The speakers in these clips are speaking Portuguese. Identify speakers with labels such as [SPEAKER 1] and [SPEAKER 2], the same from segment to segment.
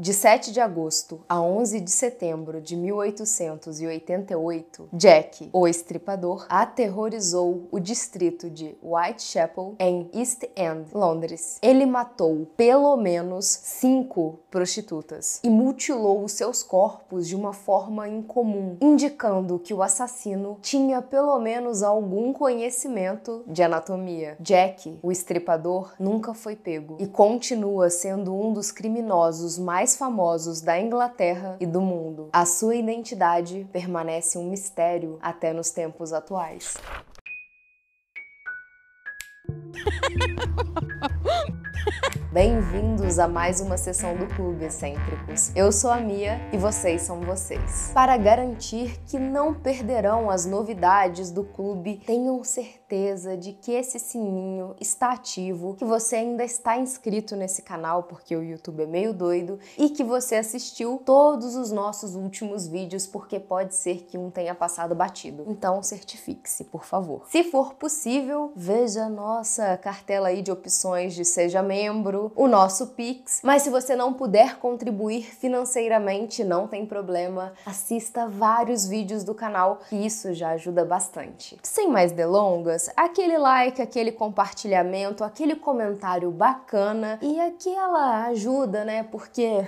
[SPEAKER 1] De 7 de agosto a 11 de setembro de 1888, Jack, o estripador, aterrorizou o distrito de Whitechapel, em East End, Londres. Ele matou pelo menos cinco prostitutas e mutilou os seus corpos de uma forma incomum, indicando que o assassino tinha pelo menos algum conhecimento de anatomia. Jack, o estripador, nunca foi pego e continua sendo um dos criminosos mais famosos da Inglaterra e do mundo. A sua identidade permanece um mistério até nos tempos atuais. Bem-vindos a mais uma sessão do Clube Excêntricos. Eu sou a Mia e vocês são vocês. Para garantir que não perderão as novidades do clube, tenham certeza de que esse sininho está ativo, que você ainda está inscrito nesse canal, porque o YouTube é meio doido, e que você assistiu todos os nossos últimos vídeos, porque pode ser que um tenha passado batido. Então, certifique-se, por favor. Se for possível, veja nossa cartela aí de opções de seja membro o nosso Pix. Mas se você não puder contribuir financeiramente, não tem problema, assista vários vídeos do canal, que isso já ajuda bastante. Sem mais delongas, aquele like, aquele compartilhamento, aquele comentário bacana e aquela ajuda, né? Porque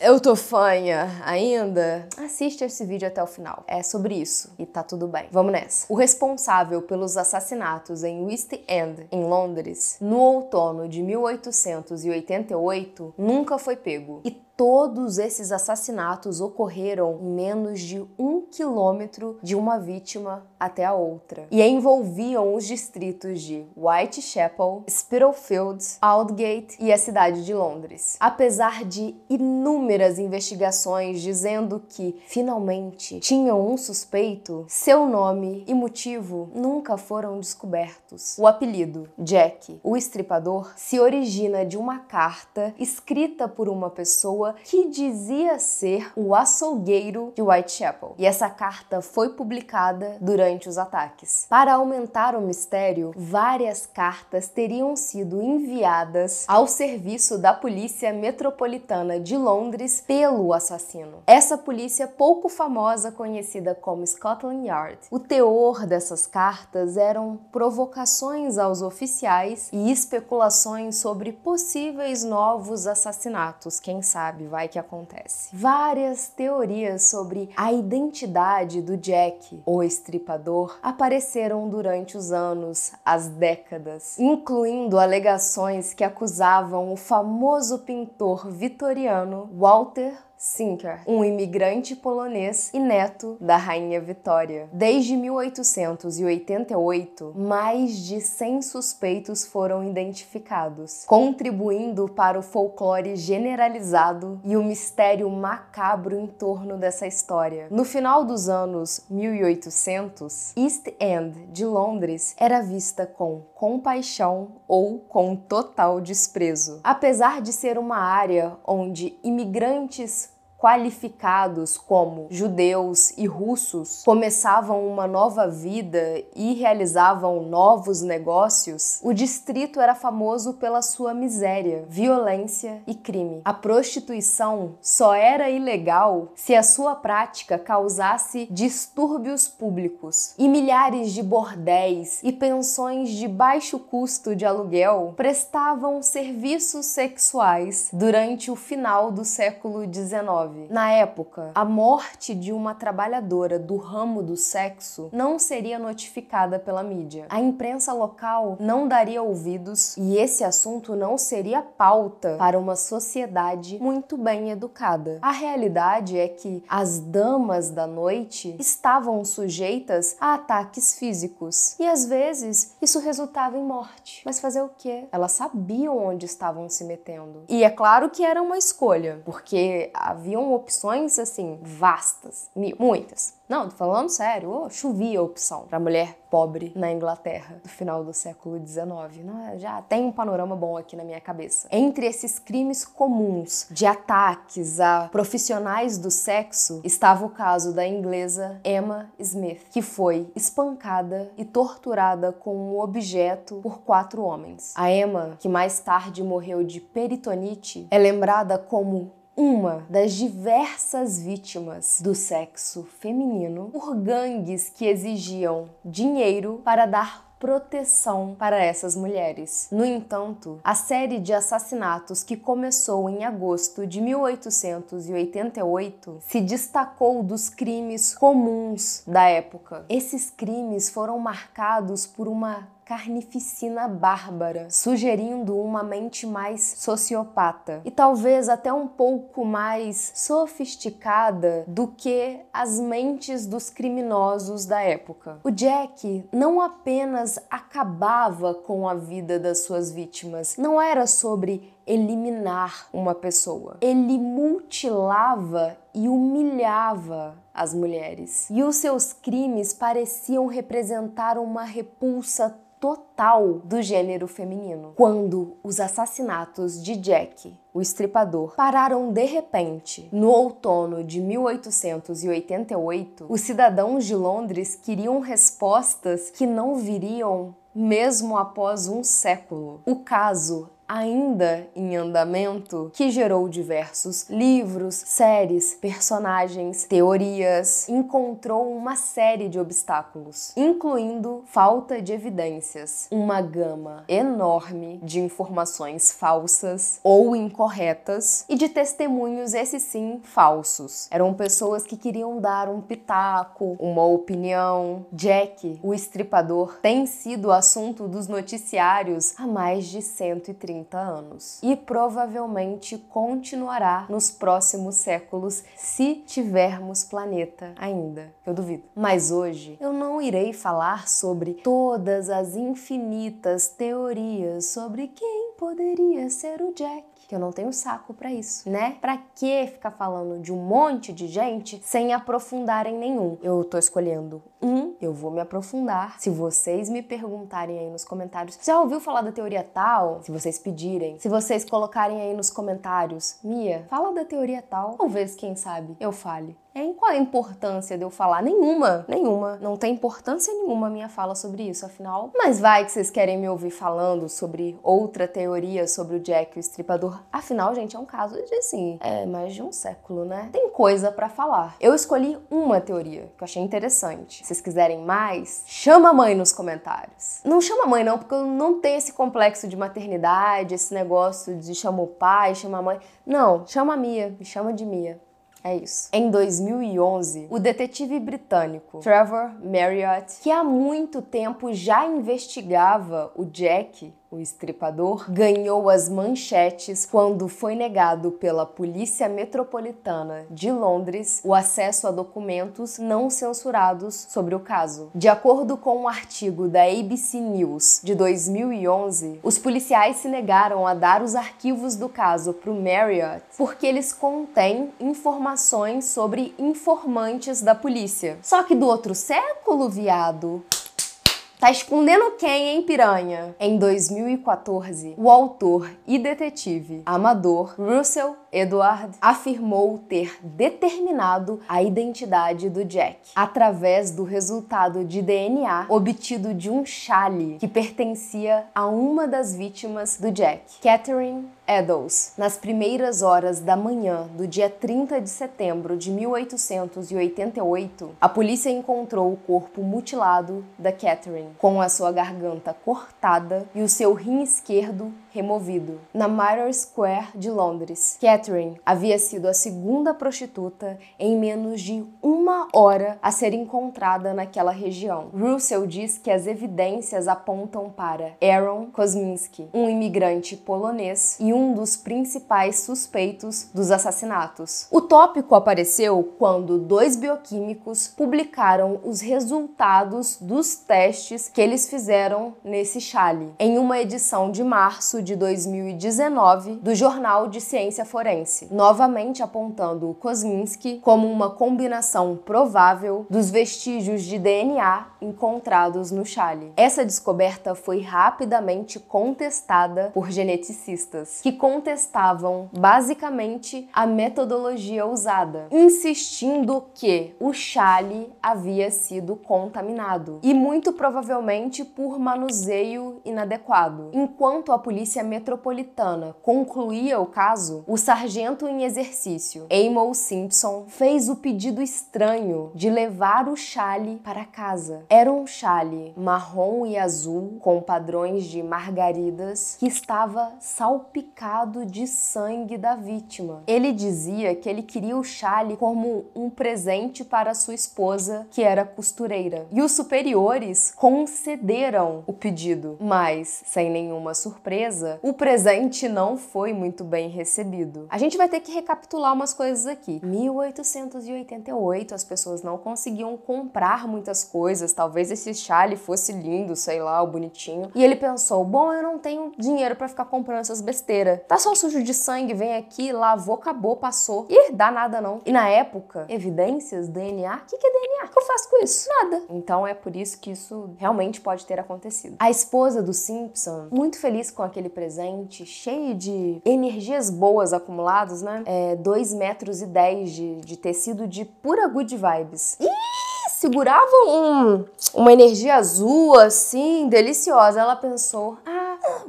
[SPEAKER 1] eu tô fanha ainda? Assiste esse vídeo até o final. É sobre isso e tá tudo bem. Vamos nessa. O responsável pelos assassinatos em West End, em Londres, no outono de 1888, nunca foi pego. E todos esses assassinatos ocorreram em menos de um quilômetro de uma vítima até a outra e envolviam os distritos de Whitechapel, Spitalfields, Aldgate e a cidade de Londres. Apesar de inúmeras investigações dizendo que finalmente tinham um suspeito, seu nome e motivo nunca foram descobertos. O apelido Jack, o estripador, se origina de uma carta escrita por uma pessoa que dizia ser o açougueiro de Whitechapel. E essa carta foi publicada durante os ataques. Para aumentar o mistério, várias cartas teriam sido enviadas ao serviço da Polícia Metropolitana de Londres pelo assassino. Essa polícia pouco famosa, conhecida como Scotland Yard. O teor dessas cartas eram provocações aos oficiais e especulações sobre possíveis novos assassinatos, quem sabe sabe, vai que acontece. Várias teorias sobre a identidade do Jack, o estripador, apareceram durante os anos, as décadas, incluindo alegações que acusavam o famoso pintor vitoriano Walter Sinker, um imigrante polonês e neto da Rainha Vitória. Desde 1888, mais de 100 suspeitos foram identificados, contribuindo para o folclore generalizado e o mistério macabro em torno dessa história. No final dos anos 1800, East End de Londres era vista com compaixão ou com total desprezo. Apesar de ser uma área onde imigrantes qualificados como judeus e russos começavam uma nova vida e realizavam novos negócios, o distrito era famoso pela sua miséria, violência e crime. A prostituição só era ilegal se a sua prática causasse distúrbios públicos e milhares de bordéis e pensões de baixo custo de aluguel prestavam serviços sexuais durante o final do século XIX. Na época, a morte de uma trabalhadora do ramo do sexo não seria notificada pela mídia. A imprensa local não daria ouvidos e esse assunto não seria pauta para uma sociedade muito bem educada. A realidade é que as damas da noite estavam sujeitas a ataques físicos e às vezes isso resultava em morte. Mas fazer o quê? Elas sabiam onde estavam se metendo. E é claro que era uma escolha, porque haviam opções assim vastas, muitas. Não, tô falando sério, oh, chovia opção para mulher pobre na Inglaterra do final do século XIX. Não, já tem um panorama bom aqui na minha cabeça. Entre esses crimes comuns de ataques a profissionais do sexo estava o caso da inglesa Emma Smith, que foi espancada e torturada com um objeto por quatro homens. A Emma, que mais tarde morreu de peritonite, é lembrada como uma das diversas vítimas do sexo feminino por gangues que exigiam dinheiro para dar proteção para essas mulheres. No entanto, a série de assassinatos que começou em agosto de 1888 se destacou dos crimes comuns da época. Esses crimes foram marcados por uma carnificina bárbara, sugerindo uma mente mais sociopata e talvez até um pouco mais sofisticada do que as mentes dos criminosos da época. O Jack não apenas acabava com a vida das suas vítimas, não era sobre eliminar uma pessoa. Ele mutilava e humilhava as mulheres. E os seus crimes pareciam representar uma repulsa total do gênero feminino. Quando os assassinatos de Jack, o estripador, pararam de repente no outono de 1888, os cidadãos de Londres queriam respostas que não viriam mesmo após um século. O caso ainda em andamento, que gerou diversos livros, séries, personagens, teorias, encontrou uma série de obstáculos, incluindo falta de evidências, uma gama enorme de informações falsas ou incorretas e de testemunhos, esses sim, falsos. Eram pessoas que queriam dar um pitaco, uma opinião. Jack, o estripador, tem sido assunto dos noticiários há mais de 130 30 anos e provavelmente continuará nos próximos séculos se tivermos planeta ainda. Eu duvido. Mas hoje eu não irei falar sobre todas as infinitas teorias sobre quem poderia ser o Jack que eu não tenho saco para isso, né? Para que ficar falando de um monte de gente sem aprofundar em nenhum? Eu tô escolhendo um, eu vou me aprofundar. Se vocês me perguntarem aí nos comentários, já ouviu falar da teoria tal? Se vocês pedirem, se vocês colocarem aí nos comentários, Mia, fala da teoria tal. Talvez, quem sabe, eu fale. Hein? Qual é a importância de eu falar? Nenhuma, nenhuma. Não tem importância nenhuma a minha fala sobre isso, afinal. Mas vai que vocês querem me ouvir falando sobre outra teoria sobre o Jack o Estripador. Afinal, gente, é um caso de, assim, é mais de um século, né? Tem coisa para falar. Eu escolhi uma teoria que eu achei interessante. Se vocês quiserem mais, chama a mãe nos comentários. Não chama a mãe, não, porque eu não tenho esse complexo de maternidade, esse negócio de chama o pai, chama a mãe. Não, chama a Mia, me chama de Mia. É isso. Em 2011, o detetive britânico Trevor Marriott, que há muito tempo já investigava o Jack, o estripador, ganhou as manchetes quando foi negado pela Polícia Metropolitana de Londres o acesso a documentos não censurados sobre o caso. De acordo com um artigo da ABC News de 2011, os policiais se negaram a dar os arquivos do caso para o Marriott porque eles contêm informações sobre informantes da polícia. Só que do outro século, viado, Tá escondendo quem, hein, piranha? Em 2014, o autor e detetive amador Russell Edward afirmou ter determinado a identidade do Jack através do resultado de DNA obtido de um chale que pertencia a uma das vítimas do Jack, Catherine Eddowes, nas primeiras horas da manhã do dia 30 de setembro de 1888, a polícia encontrou o corpo mutilado da Catherine, com a sua garganta cortada e o seu rim esquerdo removido, na Mirror Square de Londres. Catherine havia sido a segunda prostituta em menos de uma hora a ser encontrada naquela região. Russell diz que as evidências apontam para Aaron Kosminski, um imigrante polonês e um dos principais suspeitos dos assassinatos. O tópico apareceu quando dois bioquímicos publicaram os resultados dos testes que eles fizeram nesse chale em uma edição de de 2019 do Jornal de Ciência Forense, novamente apontando o Kosminski como uma combinação provável dos vestígios de DNA encontrados no chale. Essa descoberta foi rapidamente contestada por geneticistas, que contestavam basicamente a metodologia usada, insistindo que o chale havia sido contaminado e muito provavelmente por manuseio inadequado. Enquanto a polícia polícia metropolitana concluía o caso, o sargento em exercício, Amos Simpson, fez o pedido estranho de levar o chale para casa. Era um chale marrom e azul com padrões de margaridas que estava salpicado de sangue da vítima. Ele dizia que ele queria o chale como um presente para sua esposa, que era costureira. E os superiores concederam o pedido, mas sem nenhuma surpresa, o presente não foi muito bem recebido. A gente vai ter que recapitular umas coisas aqui. 1888, as pessoas não conseguiam comprar muitas coisas, talvez esse chale fosse lindo, sei lá, o bonitinho. E ele pensou: "Bom, eu não tenho dinheiro para ficar comprando essas besteiras. Tá só sujo de sangue, vem aqui, lavou, acabou, passou. Ih, dá nada não". E na época, evidências, DNA, o que, que é DNA? O que eu faço com isso? Nada. Então é por isso que isso realmente pode ter acontecido. A esposa do Simpson, muito feliz com aquele presente, cheio de energias boas acumuladas, né? É 2 metros e 10 de, de tecido de pura good vibes. Ih! segurava um, uma energia azul, assim, deliciosa. Ela pensou: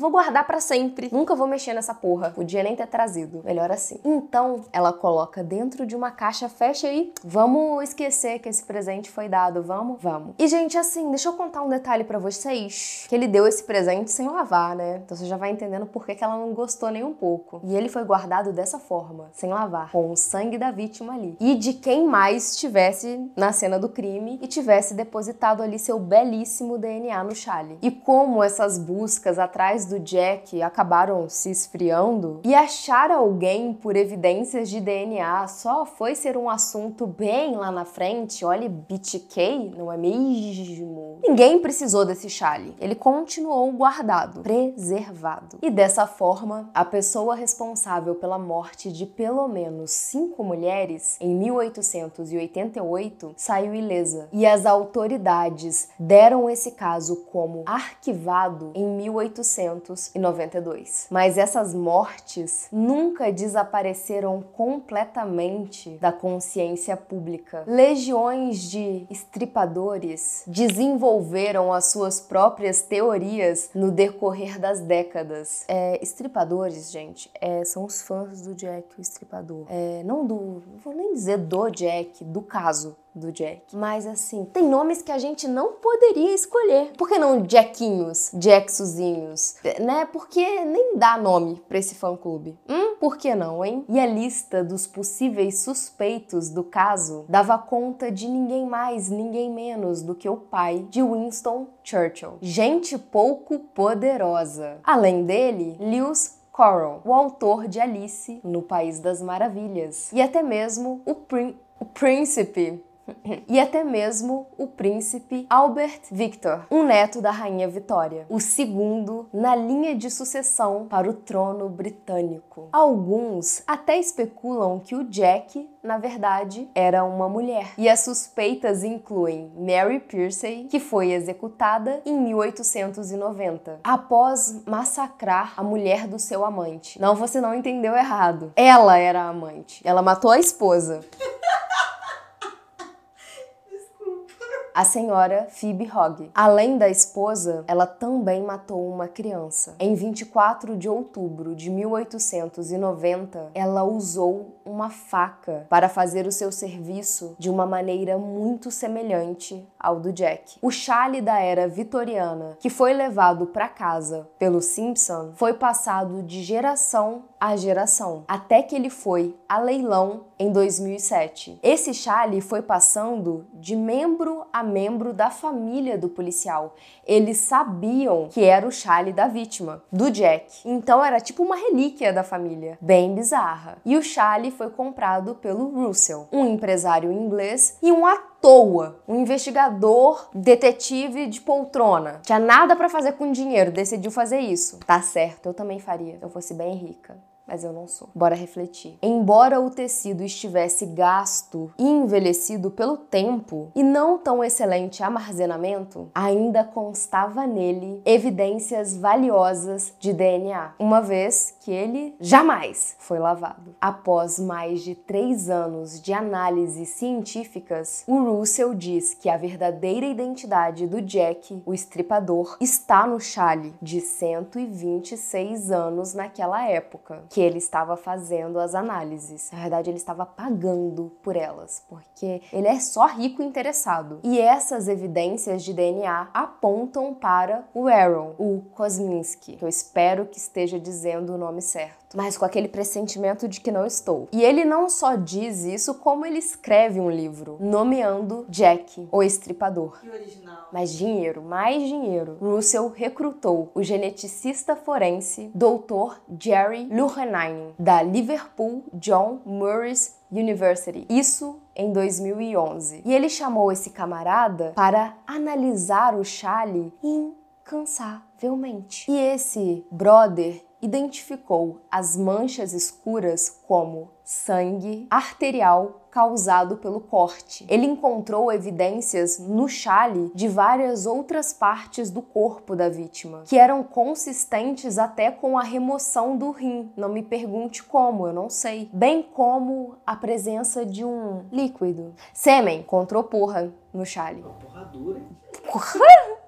[SPEAKER 1] vou guardar para sempre. Nunca vou mexer nessa porra. Podia nem ter trazido. Melhor assim. Então, ela coloca dentro de uma caixa, fecha aí. Vamos esquecer que esse presente foi dado. Vamos? Vamos. E, gente, assim, deixa eu contar um detalhe para vocês. Que ele deu esse presente sem lavar, né? Então você já vai entendendo por que, que ela não gostou nem um pouco. E ele foi guardado dessa forma, sem lavar, com o sangue da vítima ali. E de quem mais estivesse na cena do crime e tivesse depositado ali seu belíssimo DNA no chale. E como essas buscas atrás do Jack acabaram se esfriando e achar alguém por evidências de DNA só foi ser um assunto bem lá na frente, olha BTK, não é mesmo? Ninguém precisou desse chale. Ele continuou guardado, preservado. E dessa forma, a pessoa responsável pela morte de pelo menos cinco mulheres em 1888 saiu ilesa e as autoridades deram esse caso como arquivado em 1892. Mas essas mortes nunca desapareceram completamente da consciência pública. Legiões de estripadores desenvolveram as suas próprias teorias no decorrer das décadas. É, estripadores, gente, é, são os fãs do Jack o Estripador. É, não do, não vou nem dizer do Jack, do caso do Jack. Mas assim, tem nomes que a gente não poderia escolher. Por que não Jackinhos, Jacksuzinhos, né? Porque nem dá nome para esse fã clube. Hum, por que não, hein? E a lista dos possíveis suspeitos do caso dava conta de ninguém mais, ninguém menos do que o pai de Winston Churchill. Gente pouco poderosa. Além dele, Lewis Carroll, o autor de Alice no País das Maravilhas, e até mesmo o, o príncipe e até mesmo o príncipe Albert Victor, um neto da rainha Vitória, o segundo na linha de sucessão para o trono britânico. Alguns até especulam que o Jack, na verdade, era uma mulher. E as suspeitas incluem Mary Piercy, que foi executada em 1890, após massacrar a mulher do seu amante. Não, você não entendeu errado. Ela era a amante. Ela matou a esposa. A senhora Phoebe Hogg. Além da esposa, ela também matou uma criança. Em 24 de outubro de 1890, ela usou uma faca para fazer o seu serviço de uma maneira muito semelhante ao do Jack. O chale da era vitoriana, que foi levado para casa pelo Simpson, foi passado de geração a geração, até que ele foi a leilão em 2007. Esse chale foi passando de membro a membro da família do policial. Eles sabiam que era o chale da vítima, do Jack. Então era tipo uma relíquia da família, bem bizarra. E o chale foi comprado pelo Russell, um empresário inglês e um à toa, um investigador, detetive de poltrona. Tinha nada para fazer com dinheiro, decidiu fazer isso. Tá certo, eu também faria, eu fosse bem rica mas eu não sou. Bora refletir. Embora o tecido estivesse gasto e envelhecido pelo tempo e não tão excelente armazenamento, ainda constava nele evidências valiosas de DNA, uma vez que ele jamais foi lavado. Após mais de três anos de análises científicas, o Russell diz que a verdadeira identidade do Jack, o estripador, está no chale de 126 anos naquela época que ele estava fazendo as análises. Na verdade, ele estava pagando por elas, porque ele é só rico interessado. E essas evidências de DNA apontam para o Aaron, o Kosminski, que eu espero que esteja dizendo o nome certo mas com aquele pressentimento de que não estou. E ele não só diz isso, como ele escreve um livro nomeando Jack, o estripador.
[SPEAKER 2] Que original.
[SPEAKER 1] Mais dinheiro, mais dinheiro. Russell recrutou o geneticista forense Dr. Jerry Luhenine, da Liverpool John Murray's University. Isso em 2011. E ele chamou esse camarada para analisar o chale incansavelmente. E esse brother identificou as manchas escuras como sangue arterial causado pelo corte. Ele encontrou evidências no chale de várias outras partes do corpo da vítima, que eram consistentes até com a remoção do rim. Não me pergunte como, eu não sei. Bem como a presença de um líquido. Sêmen, encontrou porra no chale.
[SPEAKER 2] Porra dura.
[SPEAKER 1] Porra!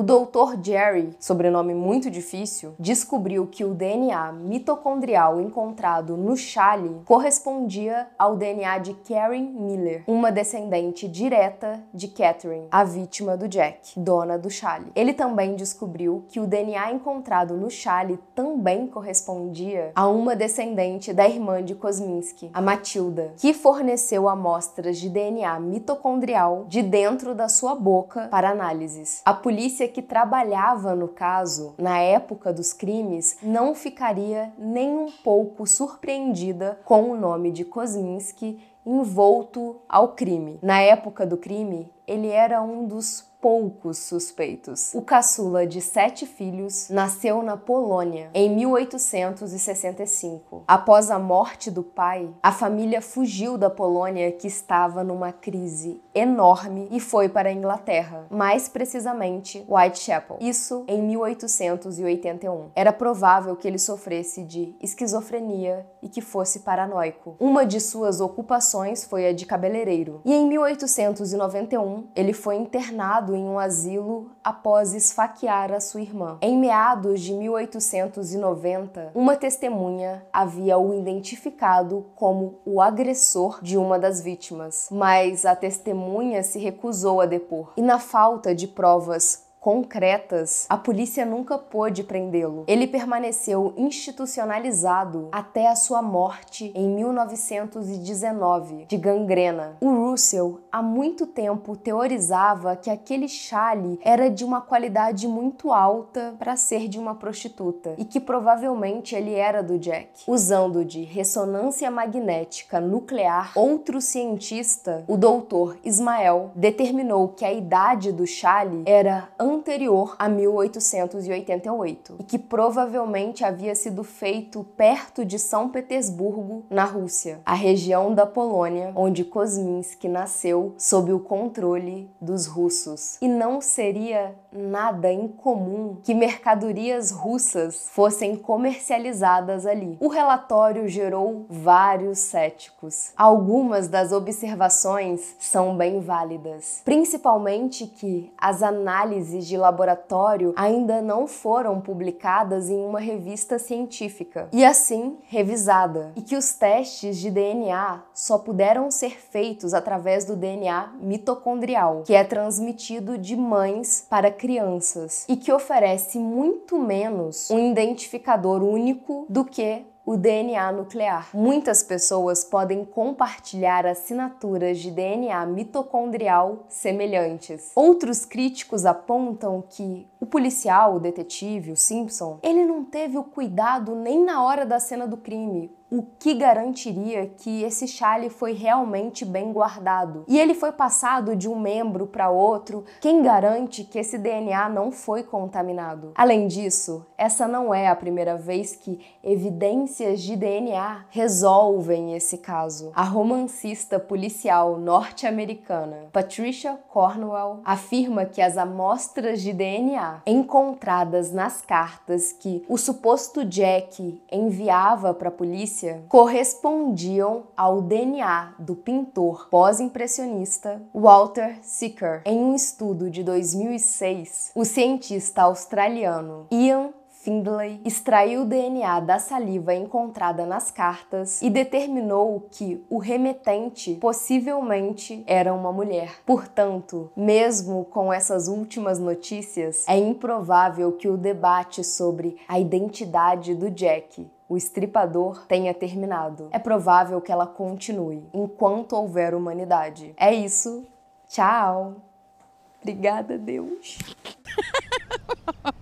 [SPEAKER 1] O Dr. Jerry, sobrenome muito difícil, descobriu que o DNA mitocondrial encontrado no chale correspondia ao DNA de Karen Miller, uma descendente direta de Catherine, a vítima do Jack, dona do chale. Ele também descobriu que o DNA encontrado no chale também correspondia a uma descendente da irmã de Kosminski, a Matilda, que forneceu amostras de DNA mitocondrial de dentro da sua boca para análises. A polícia que trabalhava no caso na época dos crimes não ficaria nem um pouco surpreendida com o nome de Kosminski envolto ao crime. Na época do crime, ele era um dos poucos suspeitos. O caçula de sete filhos nasceu na Polônia em 1865. Após a morte do pai, a família fugiu da Polônia, que estava numa crise enorme, e foi para a Inglaterra, mais precisamente Whitechapel. Isso em 1881. Era provável que ele sofresse de esquizofrenia e que fosse paranoico. Uma de suas ocupações foi a de cabeleireiro. E em 1891, ele foi internado em um asilo após esfaquear a sua irmã. Em meados de 1890, uma testemunha havia o identificado como o agressor de uma das vítimas, mas a testemunha se recusou a depor. E na falta de provas concretas, a polícia nunca pôde prendê-lo. Ele permaneceu institucionalizado até a sua morte em 1919, de gangrena. O Russell há muito tempo teorizava que aquele chale era de uma qualidade muito alta para ser de uma prostituta e que provavelmente ele era do Jack. Usando de ressonância magnética nuclear, outro cientista, o doutor Ismael, determinou que a idade do chale era anterior a 1888 e que provavelmente havia sido feito perto de São Petersburgo, na Rússia, a região da Polônia onde Kosminski nasceu sob o controle dos russos. E não seria nada incomum que mercadorias russas fossem comercializadas ali. O relatório gerou vários céticos. Algumas das observações são bem válidas, principalmente que as análises análises de laboratório ainda não foram publicadas em uma revista científica e assim revisada, e que os testes de DNA só puderam ser feitos através do DNA mitocondrial, que é transmitido de mães para crianças e que oferece muito menos um identificador único do que o DNA nuclear. Muitas pessoas podem compartilhar assinaturas de DNA mitocondrial semelhantes. Outros críticos apontam que o policial, o detetive, o Simpson, ele não teve o cuidado nem na hora da cena do crime o que garantiria que esse chale foi realmente bem guardado. E ele foi passado de um membro para outro, quem garante que esse DNA não foi contaminado? Além disso, essa não é a primeira vez que evidências de DNA resolvem esse caso. A romancista policial norte-americana Patricia Cornwell afirma que as amostras de DNA encontradas nas cartas que o suposto Jack enviava para a polícia correspondiam ao DNA do pintor pós-impressionista Walter Sicker. Em um estudo de 2006, o cientista australiano Ian Findlay extraiu o DNA da saliva encontrada nas cartas e determinou que o remetente possivelmente era uma mulher. Portanto, mesmo com essas últimas notícias, é improvável que o debate sobre a identidade do Jack o estripador tenha terminado. É provável que ela continue enquanto houver humanidade. É isso. Tchau. Obrigada, Deus.